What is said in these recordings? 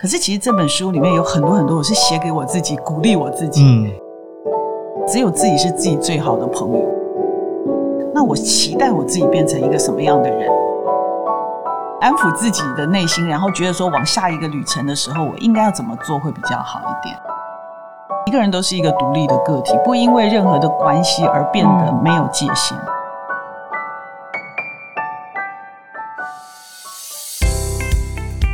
可是其实这本书里面有很多很多，我是写给我自己，鼓励我自己。嗯，只有自己是自己最好的朋友。那我期待我自己变成一个什么样的人？安抚自己的内心，然后觉得说往下一个旅程的时候，我应该要怎么做会比较好一点。一个人都是一个独立的个体，不因为任何的关系而变得没有界限。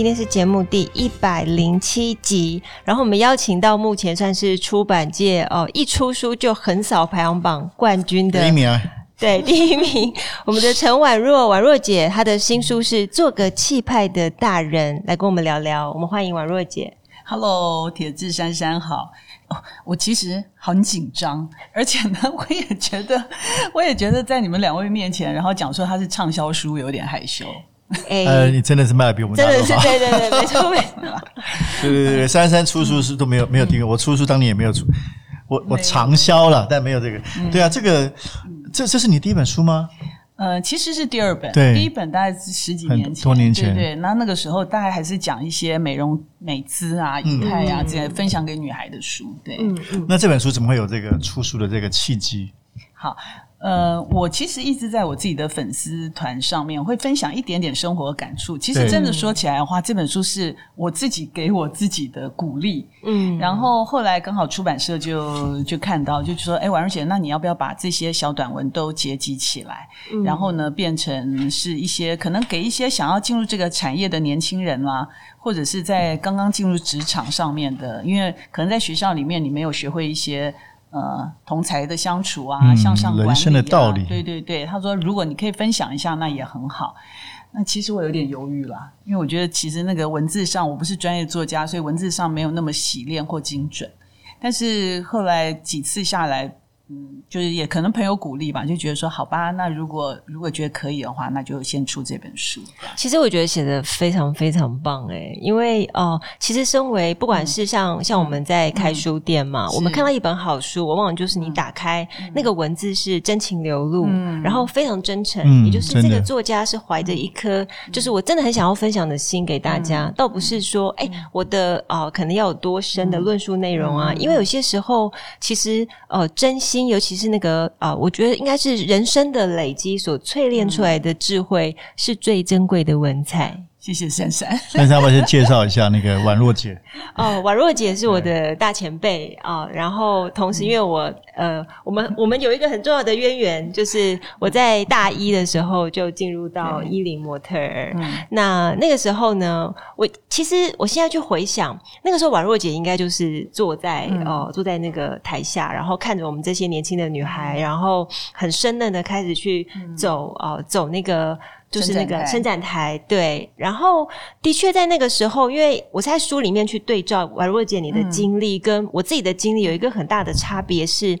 今天是节目第一百零七集，然后我们邀请到目前算是出版界哦，一出书就横扫排行榜冠军的第一名啊，对，第一名，我们的陈婉若，婉若姐，她的新书是《做个气派的大人》，来跟我们聊聊。我们欢迎婉若姐。Hello，铁志珊珊好。哦，我其实很紧张，而且呢，我也觉得，我也觉得在你们两位面前，然后讲说她是畅销书，有点害羞。欸、呃，你真的是卖的比我们大真的是对对对，没错没错。对 对对，三三出书是都没有没有订阅，我出书当年也没有出，我我长销了，但没有这个。对啊，这个这这是你第一本书吗？呃，其实是第二本，对，第一本大概是十几年前，多年前，对对。那那个时候大概还是讲一些美容美姿啊、仪态啊这些分享给女孩的书。对，嗯嗯。那这本书怎么会有这个出书的这个契机？好。呃，我其实一直在我自己的粉丝团上面会分享一点点生活感触。其实真的说起来的话，这本书是我自己给我自己的鼓励。嗯，然后后来刚好出版社就就看到，就说：“哎，婉如姐，那你要不要把这些小短文都结集起来？嗯、然后呢，变成是一些可能给一些想要进入这个产业的年轻人啦、啊，或者是在刚刚进入职场上面的，因为可能在学校里面你没有学会一些。”呃，同才的相处啊，嗯、向上管理、啊、人生的道理，对对对。他说，如果你可以分享一下，那也很好。那其实我有点犹豫了，因为我觉得其实那个文字上，我不是专业作家，所以文字上没有那么洗练或精准。但是后来几次下来。嗯，就是也可能朋友鼓励吧，就觉得说好吧，那如果如果觉得可以的话，那就先出这本书。其实我觉得写的非常非常棒诶，因为哦、呃，其实身为不管是像、嗯、像我们在开书店嘛，嗯、我们看到一本好书，往往就是你打开、嗯、那个文字是真情流露，嗯、然后非常真诚，嗯、也就是这个作家是怀着一颗就是我真的很想要分享的心给大家，嗯、倒不是说哎、嗯、我的啊、呃、可能要有多深的论述内容啊，嗯、因为有些时候其实呃真心。尤其是那个啊、呃，我觉得应该是人生的累积所淬炼出来的智慧，是最珍贵的文采。谢谢珊珊，珊珊，我先介绍一下那个宛若姐。哦，宛若姐是我的大前辈啊、哦，然后同时因为我呃，我们我们有一个很重要的渊源，就是我在大一的时候就进入到伊林模特儿。嗯，那那个时候呢，我其实我现在去回想，那个时候宛若姐应该就是坐在哦、呃，坐在那个台下，然后看着我们这些年轻的女孩，然后很生嫩的开始去走啊、呃，走那个。就是那个伸展台，对。然后的确在那个时候，因为我在书里面去对照宛若姐你的经历，跟我自己的经历有一个很大的差别是。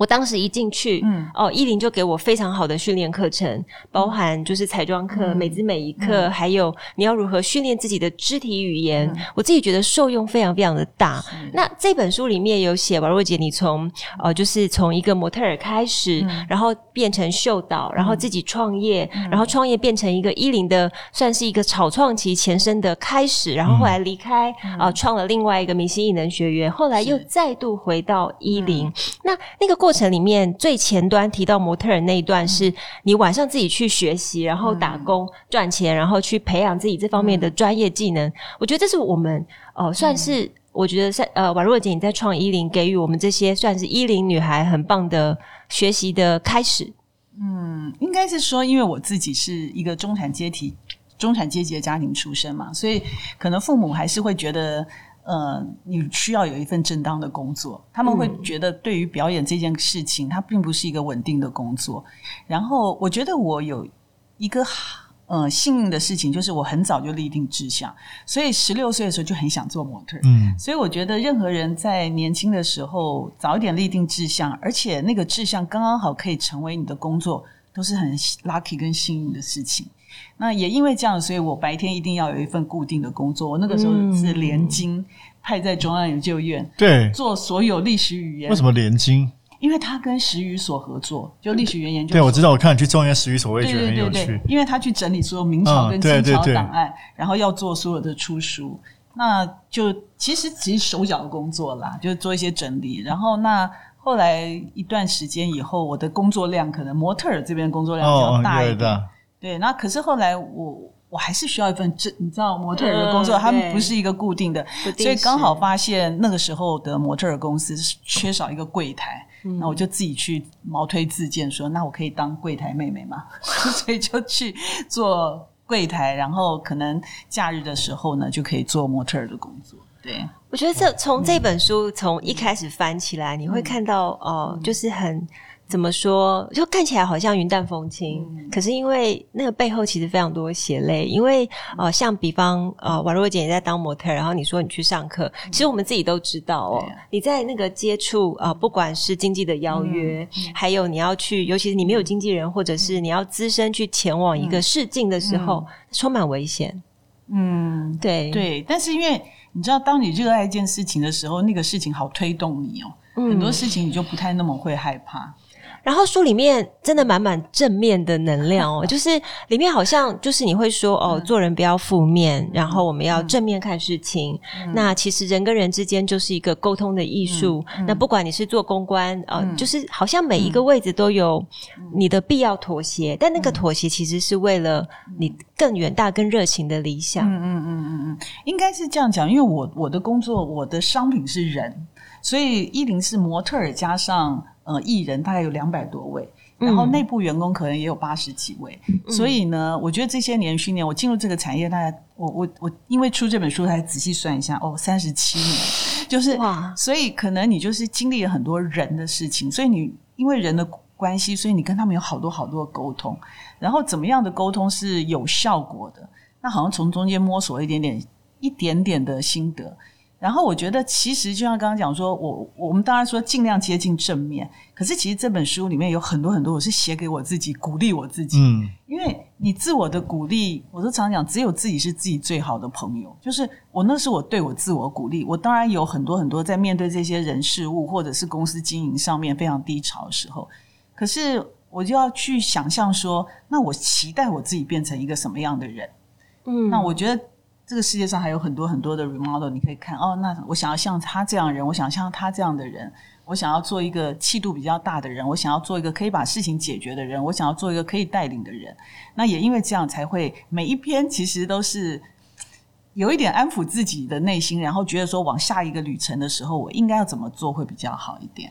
我当时一进去，嗯，哦，依林就给我非常好的训练课程，包含就是彩妆课、嗯、美姿美仪课，嗯、还有你要如何训练自己的肢体语言。嗯、我自己觉得受用非常非常的大。那这本书里面有写，婉若姐，你从呃，就是从一个模特儿开始，嗯、然后变成秀导，然后自己创业，嗯、然后创业变成一个依林的，算是一个草创期前身的开始，然后后来离开，啊、创了另外一个明星艺能学院，后来又再度回到依林。嗯、那那个过。过程里面最前端提到模特儿那一段，是你晚上自己去学习，然后打工赚钱，然后去培养自己这方面的专业技能。我觉得这是我们呃，算是我觉得在呃，宛若姐你在创一零，给予我们这些算是一零女孩很棒的学习的开始。嗯，应该是说，因为我自己是一个中产阶级、中产阶级的家庭出身嘛，所以可能父母还是会觉得。呃，你需要有一份正当的工作，他们会觉得对于表演这件事情，它并不是一个稳定的工作。然后，我觉得我有一个呃，幸运的事情就是我很早就立定志向，所以十六岁的时候就很想做模特。嗯，所以我觉得任何人在年轻的时候早一点立定志向，而且那个志向刚刚好可以成为你的工作，都是很 lucky 跟幸运的事情。那也因为这样，所以我白天一定要有一份固定的工作。我那个时候是联经派在中央研究院，对，做所有历史语言。为什么联经？因为他跟史语所合作，就历史语言研究所。对，我知道，我看你去中央史语所，我也觉得很有趣。对对对，因为他去整理所有明朝跟清朝档案，嗯、然后要做所有的出书，那就其实只是手脚的工作啦，就是做一些整理。然后那后来一段时间以后，我的工作量可能模特儿这边工作量比较大一点。哦、对，那可是后来我。我还是需要一份这，你知道模特儿的工作，他们、嗯、不是一个固定的，所以刚好发现那个时候的模特儿公司缺少一个柜台，嗯、那我就自己去毛推自荐说，那我可以当柜台妹妹嘛？所以就去做柜台，然后可能假日的时候呢，就可以做模特儿的工作。对，我觉得这从这本书从一开始翻起来，嗯、你会看到哦、呃，就是很。怎么说？就看起来好像云淡风轻，嗯、可是因为那个背后其实非常多血泪。因为呃，像比方呃，宛若姐也在当模特，然后你说你去上课，嗯、其实我们自己都知道哦。啊、你在那个接触啊、呃，不管是经纪的邀约，嗯、还有你要去，尤其是你没有经纪人，或者是你要资深去前往一个试镜的时候，嗯、充满危险。嗯，对对。但是因为你知道，当你热爱一件事情的时候，那个事情好推动你哦。嗯、很多事情你就不太那么会害怕。然后书里面真的满满正面的能量哦，就是里面好像就是你会说哦，做人不要负面，然后我们要正面看事情。那其实人跟人之间就是一个沟通的艺术。那不管你是做公关，呃，就是好像每一个位置都有你的必要妥协，但那个妥协其实是为了你更远大、更热情的理想。嗯嗯嗯嗯嗯，应该是这样讲，因为我我的工作，我的商品是人，所以一零是模特儿加上。呃，艺人大概有两百多位，然后内部员工可能也有八十几位，嗯、所以呢，我觉得这些年训练，我进入这个产业，大概我我我，因为出这本书，才仔细算一下，哦，三十七年，就是哇，所以可能你就是经历了很多人的事情，所以你因为人的关系，所以你跟他们有好多好多的沟通，然后怎么样的沟通是有效果的，那好像从中间摸索一点点一点点的心得。然后我觉得，其实就像刚刚讲说，我我们当然说尽量接近正面，可是其实这本书里面有很多很多，我是写给我自己，鼓励我自己。嗯，因为你自我的鼓励，我都常讲，只有自己是自己最好的朋友。就是我那是我对我自我鼓励。我当然有很多很多在面对这些人事物或者是公司经营上面非常低潮的时候，可是我就要去想象说，那我期待我自己变成一个什么样的人？嗯，那我觉得。这个世界上还有很多很多的 remodel，你可以看哦。那我想要像他这样的人，我想像他这样的人，我想要做一个气度比较大的人，我想要做一个可以把事情解决的人，我想要做一个可以带领的人。那也因为这样，才会每一篇其实都是有一点安抚自己的内心，然后觉得说往下一个旅程的时候，我应该要怎么做会比较好一点。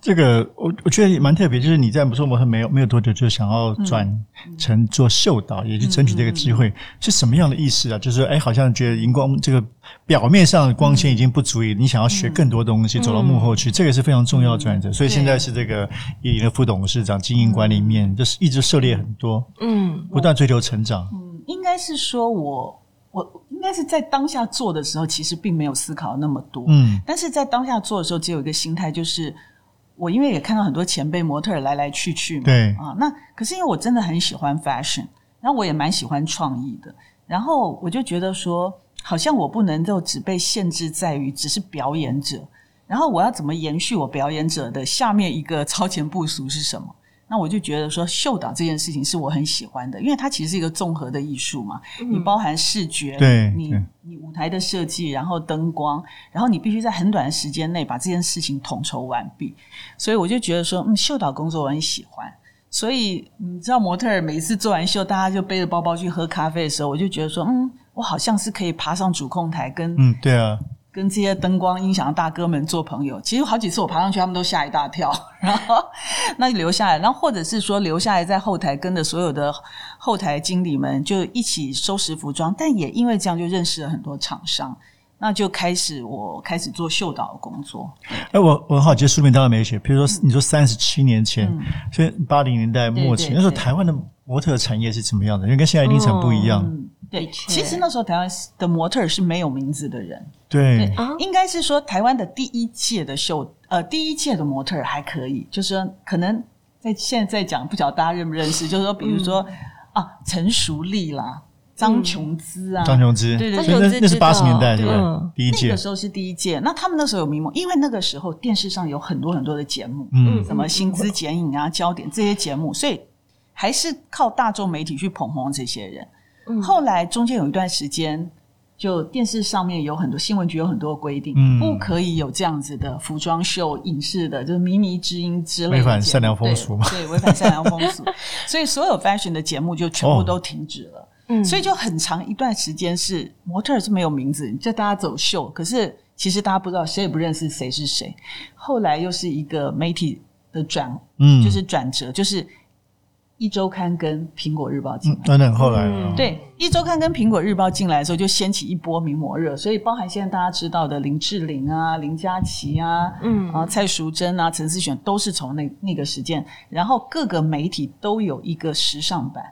这个我我觉得也蛮特别，就是你在做模特没有没有多久就想要转成做秀导，嗯、也去争取这个机会，嗯、是什么样的意思啊？就是哎，好像觉得荧光这个表面上的光鲜已经不足以，嗯、你想要学更多东西，嗯、走到幕后去，这个是非常重要的转折。嗯、所以现在是这个一零的副董事长经营管理面，嗯、就是一直涉猎很多，嗯，不断追求成长。嗯，应该是说我我应该是在当下做的时候，其实并没有思考那么多，嗯，但是在当下做的时候，只有一个心态就是。我因为也看到很多前辈模特来来去去嘛，对啊，那可是因为我真的很喜欢 fashion，然后我也蛮喜欢创意的，然后我就觉得说，好像我不能够只被限制在于只是表演者，然后我要怎么延续我表演者的下面一个 超前部署是什么？那我就觉得说，秀导这件事情是我很喜欢的，因为它其实是一个综合的艺术嘛。嗯、你包含视觉，对你你舞台的设计，然后灯光，然后你必须在很短的时间内把这件事情统筹完毕。所以我就觉得说，嗯，秀导工作我很喜欢。所以你知道，模特儿每一次做完秀，大家就背着包包去喝咖啡的时候，我就觉得说，嗯，我好像是可以爬上主控台跟嗯，对啊。跟这些灯光音响的大哥们做朋友，其实好几次我爬上去，他们都吓一大跳。然后那就留下来，然后或者是说留下来在后台跟着所有的后台经理们就一起收拾服装。但也因为这样，就认识了很多厂商。那就开始我开始做秀导的工作。哎，我我很好奇，书名当然没写。比如说，你说三十七年前，所以八零年代末期，那时候台湾的模特产业是怎么样的？因为跟现在一定很不一样。嗯，对，其实那时候台湾的模特是没有名字的人。对，应该是说台湾的第一届的秀，呃，第一届的模特还可以，就是说可能在现在讲，不晓得大家认不认识，就是说，比如说啊，陈淑丽啦。张琼姿啊，张琼姿，对对对，那那是八十年代对吧？第一届，那个时候是第一届。那他们那时候有名模，因为那个时候电视上有很多很多的节目，嗯，什么薪资剪影啊、焦点这些节目，所以还是靠大众媒体去捧红这些人。后来中间有一段时间，就电视上面有很多新闻局有很多规定，不可以有这样子的服装秀、影视的，就是靡靡之音之类的，违反善良风俗嘛？对，违反善良风俗，所以所有 fashion 的节目就全部都停止了。嗯，所以就很长一段时间是模特是没有名字，就大家走秀，可是其实大家不知道，谁也不认识谁是谁。后来又是一个媒体的转，嗯，就是转折，就是一周刊跟苹果日报进来，等等、嗯，后来、嗯、对一周刊跟苹果日报进来的时候，就掀起一波名模热，所以包含现在大家知道的林志玲啊、林佳琪啊、嗯。啊蔡淑珍啊、陈思璇，都是从那那个时间，然后各个媒体都有一个时尚版。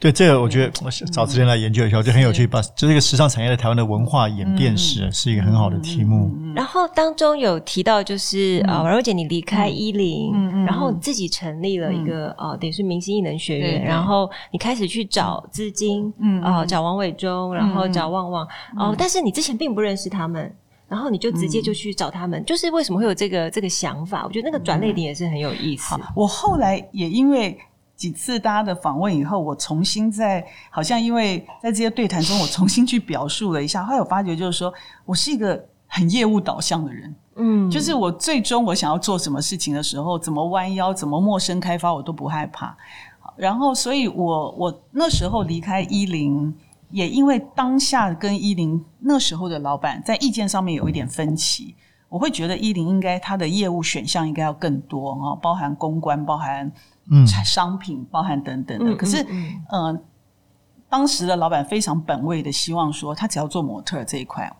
对这个，我觉得我找时间来研究一下，我觉得很有趣。把就这个时尚产业的台湾的文化演变史，是一个很好的题目。然后当中有提到，就是啊，婉柔姐你离开伊林，然后自己成立了一个呃，等于是明星艺能学院，然后你开始去找资金，嗯啊，找王伟忠，然后找旺旺。哦，但是你之前并不认识他们，然后你就直接就去找他们，就是为什么会有这个这个想法？我觉得那个转捩点也是很有意思。我后来也因为。几次大家的访问以后，我重新在好像因为在这些对谈中，我重新去表述了一下。后来我发觉，就是说我是一个很业务导向的人，嗯，就是我最终我想要做什么事情的时候，怎么弯腰，怎么陌生开发，我都不害怕。然后，所以我我那时候离开伊林，也因为当下跟伊林那时候的老板在意见上面有一点分歧，我会觉得伊林应该他的业务选项应该要更多啊，包含公关，包含。嗯，商品包含等等的，嗯、可是，嗯，嗯、呃，当时的老板非常本位的希望说，他只要做模特这一块，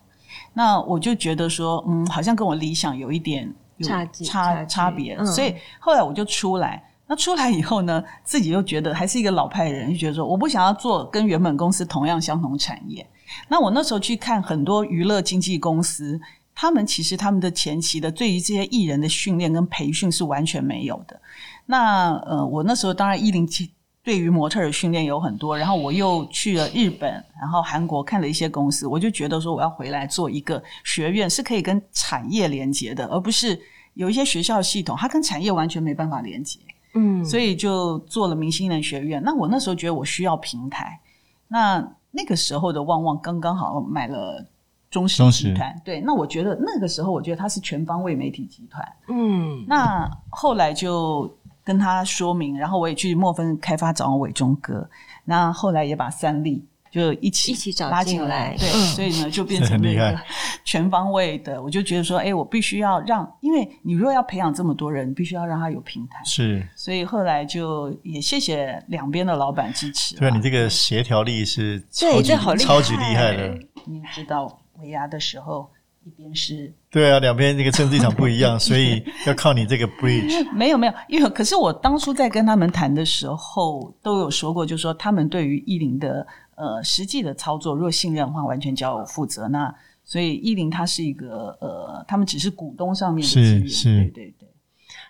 那我就觉得说，嗯，好像跟我理想有一点有差差差别，嗯、所以后来我就出来。那出来以后呢，自己又觉得还是一个老派人，就觉得说，我不想要做跟原本公司同样相同产业。那我那时候去看很多娱乐经纪公司，他们其实他们的前期的对于这些艺人的训练跟培训是完全没有的。那呃，我那时候当然一零七对于模特的训练有很多，然后我又去了日本，然后韩国看了一些公司，我就觉得说我要回来做一个学院，是可以跟产业连接的，而不是有一些学校系统它跟产业完全没办法连接。嗯，所以就做了明星艺能学院。那我那时候觉得我需要平台，那那个时候的旺旺刚刚好买了中时集团，对，那我觉得那个时候我觉得他是全方位媒体集团。嗯，那后来就。跟他说明，然后我也去墨分开发找伟忠哥，那后来也把三立就一起一起找拉进来，对，嗯、所以呢就变成了一个 全方位的。我就觉得说，哎，我必须要让，因为你如果要培养这么多人，你必须要让他有平台。是，所以后来就也谢谢两边的老板支持。对啊，你这个协调力是超级超级厉害的。你知道尾牙的时候。一边是，对啊，两边那个政治立场不一样，所以 要靠你这个 bridge。没有没有，因为可是我当初在跟他们谈的时候，都有说过，就是说他们对于艺林的呃实际的操作，若信任的话，完全交我负责。那所以艺林它是一个呃，他们只是股东上面的资源，是是，对对对。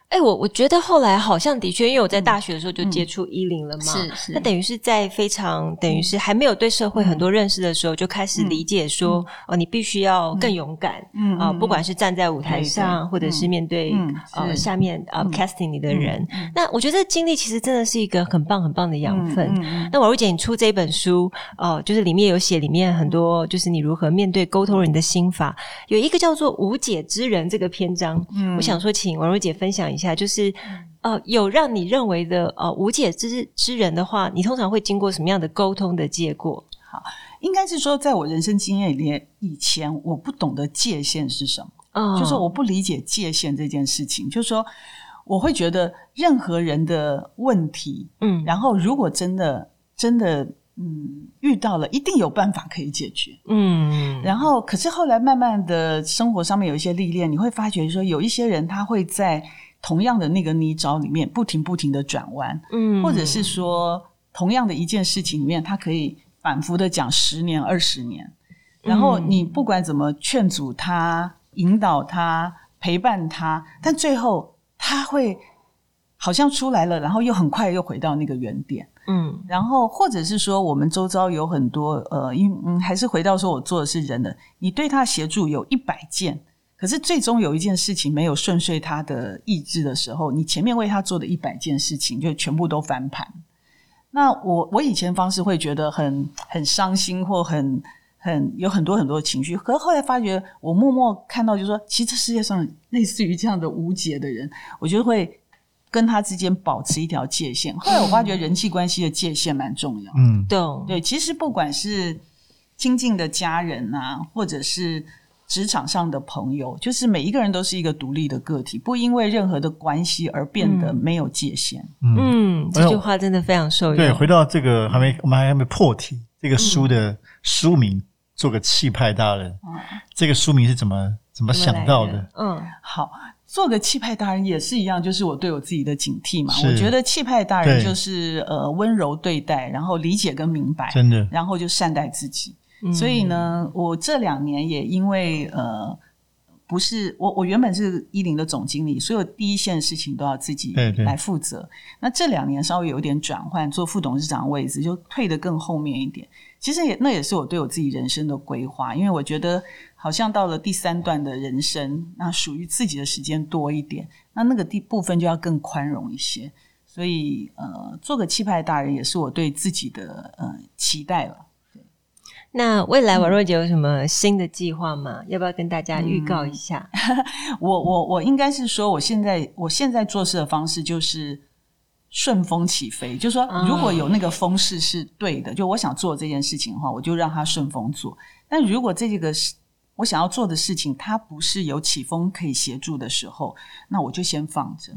哎、欸，我我觉得后来好像的确，因为我在大学的时候就接触伊林了嘛，是、嗯、是，那等于是在非常等于是还没有对社会很多认识的时候，就开始理解说，嗯、哦，你必须要更勇敢，嗯啊、呃，不管是站在舞台上，或者是面对、嗯、呃下面呃 casting 你的人，嗯、那我觉得这经历其实真的是一个很棒很棒的养分。那婉如姐，你出这本书，哦、呃，就是里面有写里面很多，就是你如何面对沟通人的心法，有一个叫做无解之人这个篇章，嗯，我想说，请婉如姐分享一下。下就是，呃，有让你认为的呃无解之之人的话，你通常会经过什么样的沟通的结果？好，应该是说，在我人生经验里面，以前我不懂得界限是什么，嗯、就是我不理解界限这件事情。就是说，我会觉得任何人的问题，嗯，然后如果真的真的嗯，遇到了一定有办法可以解决，嗯，然后可是后来慢慢的生活上面有一些历练，你会发觉说有一些人他会在同样的那个泥沼里面不停不停的转弯，嗯，或者是说同样的一件事情里面，他可以反复的讲十年二十年，然后你不管怎么劝阻他、引导他、陪伴他，但最后他会好像出来了，然后又很快又回到那个原点。嗯，然后或者是说，我们周遭有很多呃，因嗯，还是回到说我做的是人的，你对他协助有一百件，可是最终有一件事情没有顺遂他的意志的时候，你前面为他做的一百件事情就全部都翻盘。那我我以前方式会觉得很很伤心或很很有很多很多的情绪，可是后来发觉我默默看到，就是说，其实这世界上类似于这样的无解的人，我觉得会。跟他之间保持一条界限。后来我发觉人际关系的界限蛮重要。嗯，对对，其实不管是亲近的家人啊，或者是职场上的朋友，就是每一个人都是一个独立的个体，不因为任何的关系而变得没有界限。嗯，嗯，这句话真的非常受用。对，回到这个还没，我们还没破题。这个书的书名，嗯，做个气派大人。嗯，这个书名是怎么怎么想到的？的嗯，好。做个气派大人也是一样，就是我对我自己的警惕嘛。我觉得气派大人就是呃温柔对待，然后理解跟明白，真的，然后就善待自己。嗯、所以呢，我这两年也因为呃不是我，我原本是一零的总经理，所有第一线的事情都要自己来负责。对对，那这两年稍微有点转换，做副董事长的位置就退得更后面一点。其实也那也是我对我自己人生的规划，因为我觉得。好像到了第三段的人生，那属于自己的时间多一点，那那个地部分就要更宽容一些。所以，呃，做个气派大人也是我对自己的呃期待了。对，那未来王若姐有什么新的计划吗？要不要跟大家预告一下？嗯、我我我应该是说，我现在我现在做事的方式就是顺风起飞，就是说，如果有那个风势是对的，就我想做这件事情的话，我就让它顺风做。但如果这个是我想要做的事情，它不是有起风可以协助的时候，那我就先放着。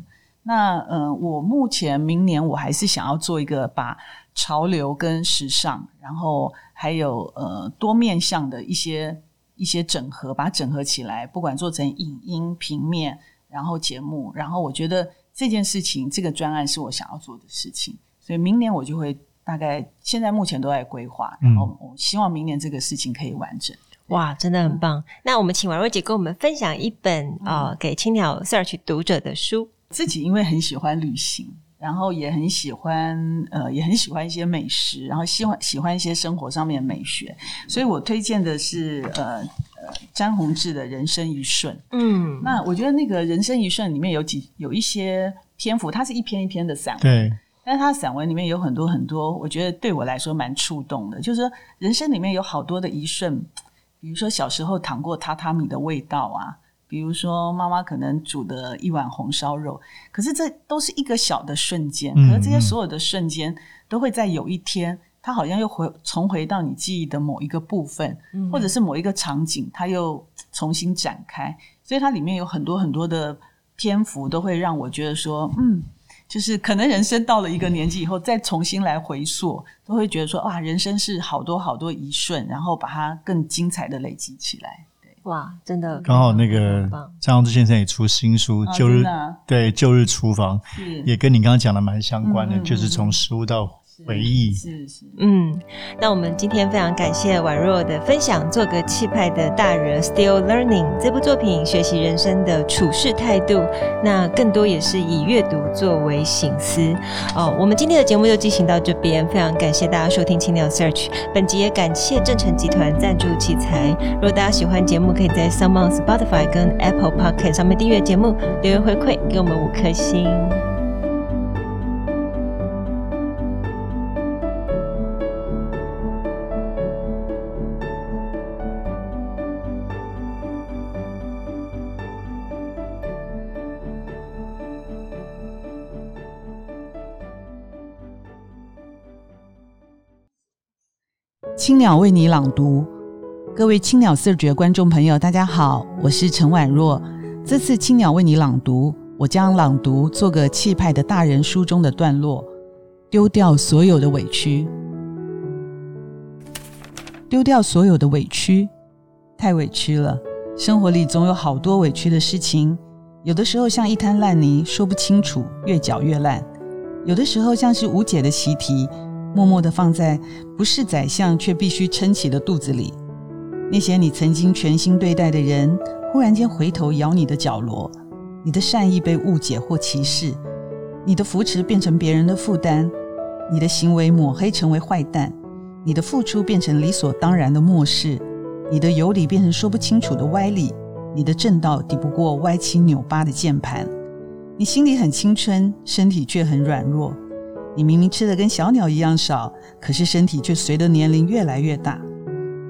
那呃，我目前明年我还是想要做一个把潮流跟时尚，然后还有呃多面向的一些一些整合，把它整合起来，不管做成影音、平面，然后节目，然后我觉得这件事情这个专案是我想要做的事情，所以明年我就会大概现在目前都在规划，然后我希望明年这个事情可以完整。哇，真的很棒！嗯、那我们请婉若姐跟我们分享一本啊、嗯呃，给青鸟 Search 读者的书。自己因为很喜欢旅行，然后也很喜欢呃，也很喜欢一些美食，然后喜欢喜欢一些生活上面的美学，所以我推荐的是呃呃詹宏志的人生一瞬。嗯，那我觉得那个人生一瞬里面有几有一些篇幅，它是一篇一篇的散文，对，但是它散文里面有很多很多，我觉得对我来说蛮触动的，就是说人生里面有好多的一瞬。比如说小时候躺过榻榻米的味道啊，比如说妈妈可能煮的一碗红烧肉，可是这都是一个小的瞬间，可是这些所有的瞬间都会在有一天，它好像又回重回到你记忆的某一个部分，或者是某一个场景，它又重新展开，所以它里面有很多很多的篇幅，都会让我觉得说，嗯。就是可能人生到了一个年纪以后，再重新来回溯，都会觉得说哇，人生是好多好多一瞬，然后把它更精彩的累积起来。对，哇，真的刚好那个张宏志先生也出新书《旧日》，对《旧日厨房》，也跟你刚刚讲的蛮相关的，就是从食物到。回忆是是嗯，那我们今天非常感谢宛若的分享，做个气派的大人，Still Learning 这部作品，学习人生的处事态度，那更多也是以阅读作为醒思哦。我们今天的节目就进行到这边，非常感谢大家收听青鸟 Search，本集也感谢正成集团赞助器材。如果大家喜欢节目，可以在 s o m e o n Spotify 跟 Apple Podcast 上面订阅节目，留言回馈给我们五颗星。青鸟为你朗读，各位青鸟 Search 的观众朋友，大家好，我是陈婉若。这次青鸟为你朗读，我将朗读《做个气派的大人》书中的段落，丢掉所有的委屈。丢掉所有的委屈，太委屈了。生活里总有好多委屈的事情，有的时候像一滩烂泥，说不清楚，越搅越烂；有的时候像是无解的习题，默默地放在不是宰相却必须撑起的肚子里。那些你曾经全心对待的人，忽然间回头咬你的角落，你的善意被误解或歧视，你的扶持变成别人的负担，你的行为抹黑成为坏蛋，你的付出变成理所当然的漠视，你的有理变成说不清楚的歪理，你的正道抵不过歪七扭八的键盘，你心里很青春，身体却很软弱，你明明吃的跟小鸟一样少，可是身体却随着年龄越来越大。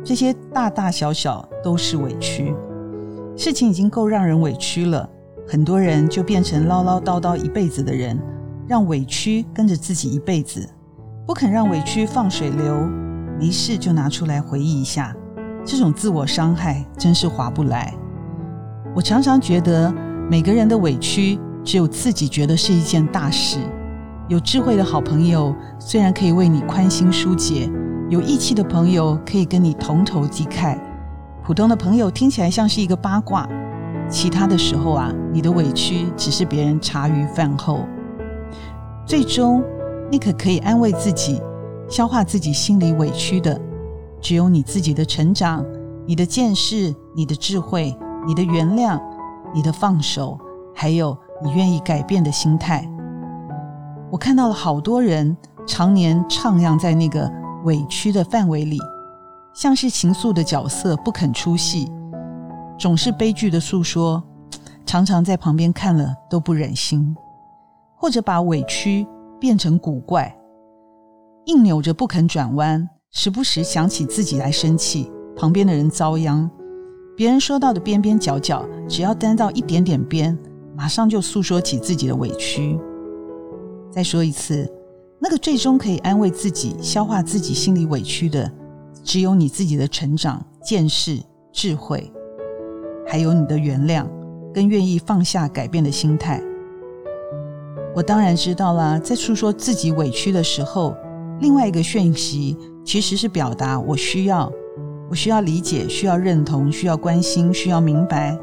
这些大大小小都是委屈，事情已经够让人委屈了，很多人就变成唠唠叨叨一辈子的人，让委屈跟着自己一辈子，不肯让委屈放水流，没事就拿出来回忆一下，这种自我伤害真是划不来。我常常觉得，每个人的委屈只有自己觉得是一件大事，有智慧的好朋友虽然可以为你宽心疏解。有义气的朋友可以跟你同仇敌忾，普通的朋友听起来像是一个八卦。其他的时候啊，你的委屈只是别人茶余饭后。最终，你可可以安慰自己、消化自己心里委屈的，只有你自己的成长、你的见识、你的智慧、你的原谅、你的放手，还有你愿意改变的心态。我看到了好多人常年徜徉在那个。委屈的范围里，像是情愫的角色不肯出戏，总是悲剧的诉说，常常在旁边看了都不忍心，或者把委屈变成古怪，硬扭着不肯转弯，时不时想起自己来生气，旁边的人遭殃，别人说到的边边角角，只要沾到一点点边，马上就诉说起自己的委屈。再说一次。那个最终可以安慰自己、消化自己心里委屈的，只有你自己的成长、见识、智慧，还有你的原谅跟愿意放下、改变的心态。我当然知道啦，在诉说自己委屈的时候，另外一个讯息其实是表达我需要，我需要理解、需要认同、需要关心、需要明白。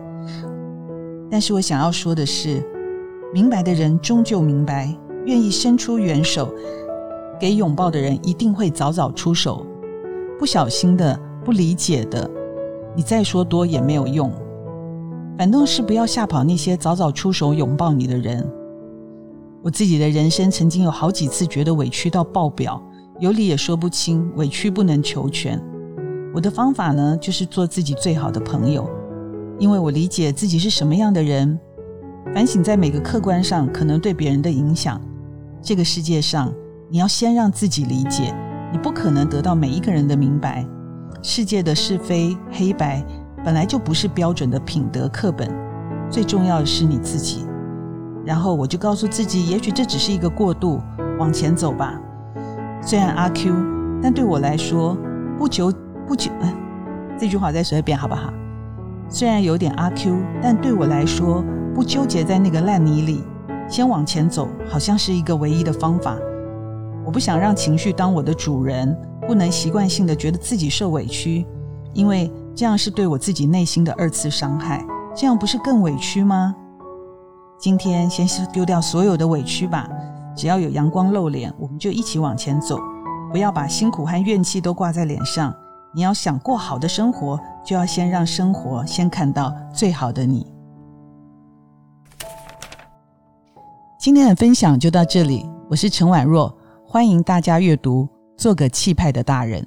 但是我想要说的是，明白的人终究明白。愿意伸出援手给拥抱的人，一定会早早出手。不小心的、不理解的，你再说多也没有用。反倒是不要吓跑那些早早出手拥抱你的人。我自己的人生曾经有好几次觉得委屈到爆表，有理也说不清，委屈不能求全。我的方法呢，就是做自己最好的朋友，因为我理解自己是什么样的人，反省在每个客观上可能对别人的影响。这个世界上，你要先让自己理解，你不可能得到每一个人的明白。世界的是非黑白本来就不是标准的品德课本，最重要的是你自己。然后我就告诉自己，也许这只是一个过渡，往前走吧。虽然阿 Q，但对我来说，不久不久，嗯，这句话再说一遍好不好？虽然有点阿 Q，但对我来说，不纠结在那个烂泥里。先往前走，好像是一个唯一的方法。我不想让情绪当我的主人，不能习惯性的觉得自己受委屈，因为这样是对我自己内心的二次伤害。这样不是更委屈吗？今天先丢掉所有的委屈吧，只要有阳光露脸，我们就一起往前走。不要把辛苦和怨气都挂在脸上。你要想过好的生活，就要先让生活先看到最好的你。今天的分享就到这里，我是陈婉若，欢迎大家阅读，做个气派的大人。